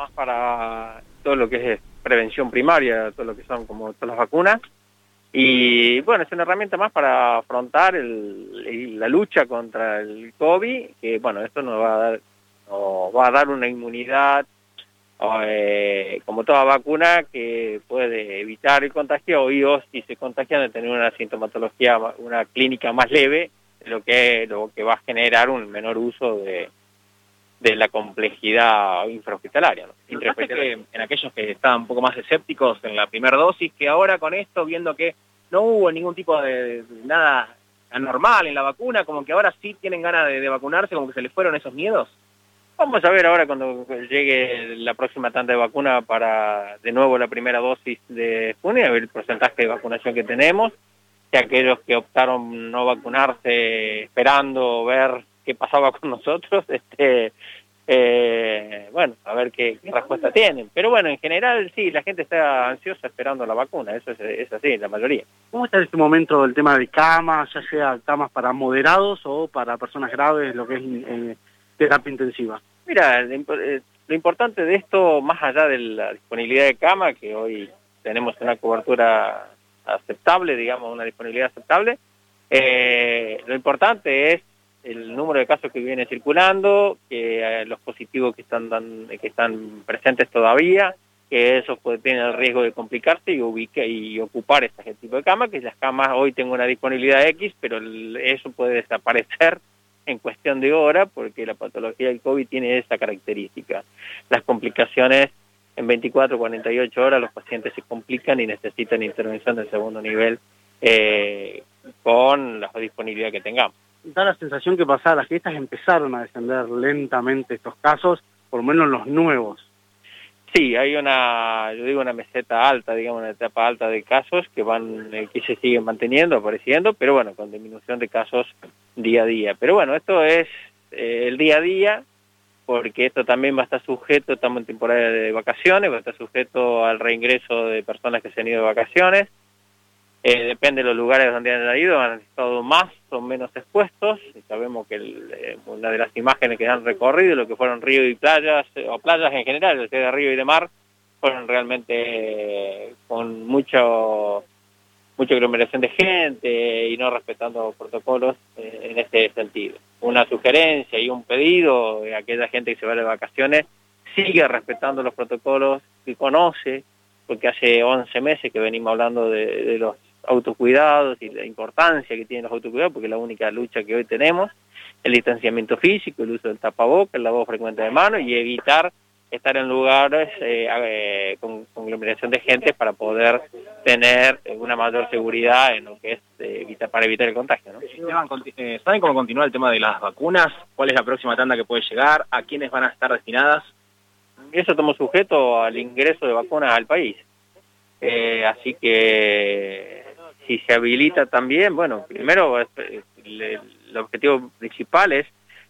más para todo lo que es prevención primaria, todo lo que son como todas las vacunas. Y bueno, es una herramienta más para afrontar el, la lucha contra el COVID, que bueno, esto nos va a dar, nos va a dar una inmunidad eh, como toda vacuna que puede evitar el contagio o si se contagian de tener una sintomatología, una clínica más leve, lo que, lo que va a generar un menor uso de, de la complejidad infrahospitalaria. ¿no? que en aquellos que estaban un poco más escépticos en la primera dosis, que ahora con esto, viendo que no hubo ningún tipo de, nada anormal en la vacuna, como que ahora sí tienen ganas de, vacunarse, como que se les fueron esos miedos? Vamos a ver ahora cuando llegue la próxima tanda de vacuna para de nuevo la primera dosis de junio, a ver el porcentaje de vacunación que tenemos, que aquellos que optaron no vacunarse esperando ver qué pasaba con nosotros, este, eh, bueno, a ver qué, respuesta tienen. Pero bueno, en general sí, la gente está ansiosa esperando la vacuna, eso es, así, la mayoría. ¿Cómo está en este momento el tema de camas, ya sea camas para moderados o para personas graves, lo que es eh, terapia intensiva? Mira, eh, lo importante de esto, más allá de la disponibilidad de cama, que hoy tenemos una cobertura aceptable, digamos, una disponibilidad aceptable, lo importante es el número de casos que viene circulando, que eh, los positivos que están que están presentes todavía, que eso puede tener el riesgo de complicarse y, ubica, y ocupar este tipo de camas, que las camas hoy tengo una disponibilidad X, pero eso puede desaparecer en cuestión de hora porque la patología del COVID tiene esa característica. Las complicaciones en 24 48 horas los pacientes se complican y necesitan intervención de segundo nivel eh, con la disponibilidad que tengamos da la sensación que pasadas las fiestas empezaron a descender lentamente estos casos, por lo menos los nuevos. Sí, hay una, yo digo una meseta alta, digamos, una etapa alta de casos que van, eh, que se siguen manteniendo, apareciendo, pero bueno, con disminución de casos día a día. Pero bueno, esto es eh, el día a día, porque esto también va a estar sujeto, estamos en temporada de vacaciones, va a estar sujeto al reingreso de personas que se han ido de vacaciones, eh, depende de los lugares donde han ido, han estado más o menos expuestos. Sabemos que eh, una de las imágenes que han recorrido, lo que fueron ríos y playas, eh, o playas en general, sea de río y de mar, fueron realmente con mucho mucha aglomeración de gente y no respetando protocolos en ese sentido. Una sugerencia y un pedido a aquella gente que se va de vacaciones, sigue respetando los protocolos que conoce, porque hace 11 meses que venimos hablando de los autocuidados y la importancia que tienen los autocuidados, porque es la única lucha que hoy tenemos, el distanciamiento físico, el uso del tapaboca, el lavado frecuente de manos y evitar estar en lugares eh, eh, con conglomeración de gente para poder tener una mayor seguridad en lo que es eh, para evitar el contagio. ¿no? ¿Saben cómo continúa el tema de las vacunas? ¿Cuál es la próxima tanda que puede llegar? ¿A quiénes van a estar destinadas? Eso estamos sujeto al ingreso de vacunas al país. así que si se habilita también, bueno, primero el, objetivo principal es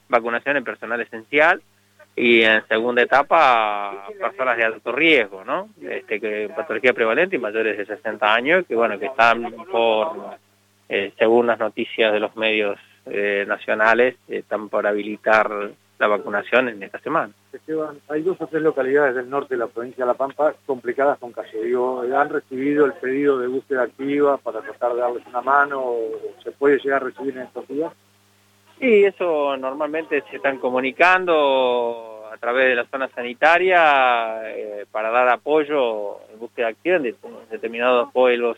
vacunación en personal esencial y en segunda etapa personas de alto riesgo, ¿no? Este, que patología prevalente y mayores de 60 años, que bueno, que están por, eh, según las noticias de los medios eh, nacionales, están por habilitar la vacunación en esta semana. Esteban, hay dos o tres localidades del norte de la provincia de La Pampa complicadas con caso. Digo, ¿han recibido el pedido de búsqueda activa para tratar de darles una mano o se puede llegar a recibir en estos días? Sí, eso normalmente se están comunicando a través de la zona sanitaria eh, para dar apoyo en búsqueda activa en determinados pueblos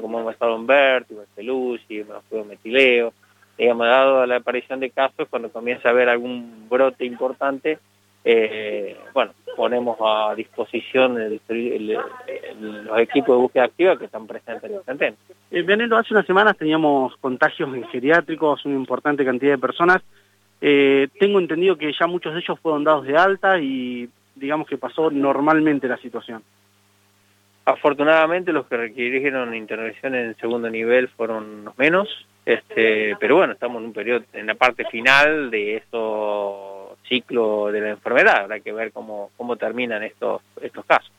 como hemos estado en Berti, en Metileo, digamos, dado la aparición de casos, cuando comienza a haber algún brote importante, eh, bueno, ponemos a disposición los equipos de búsqueda activa que están presentes en el centeno. Eh, hace unas semanas teníamos contagios en geriátricos, una importante cantidad de personas. Eh, tengo entendido que ya muchos de ellos fueron dados de alta y digamos que pasó normalmente la situación. Afortunadamente los que requirieron intervención en segundo nivel fueron los menos, este, pero bueno, estamos en un periodo, en la parte final de estos ciclo de la enfermedad, habrá que ver cómo, cómo terminan estos, estos casos.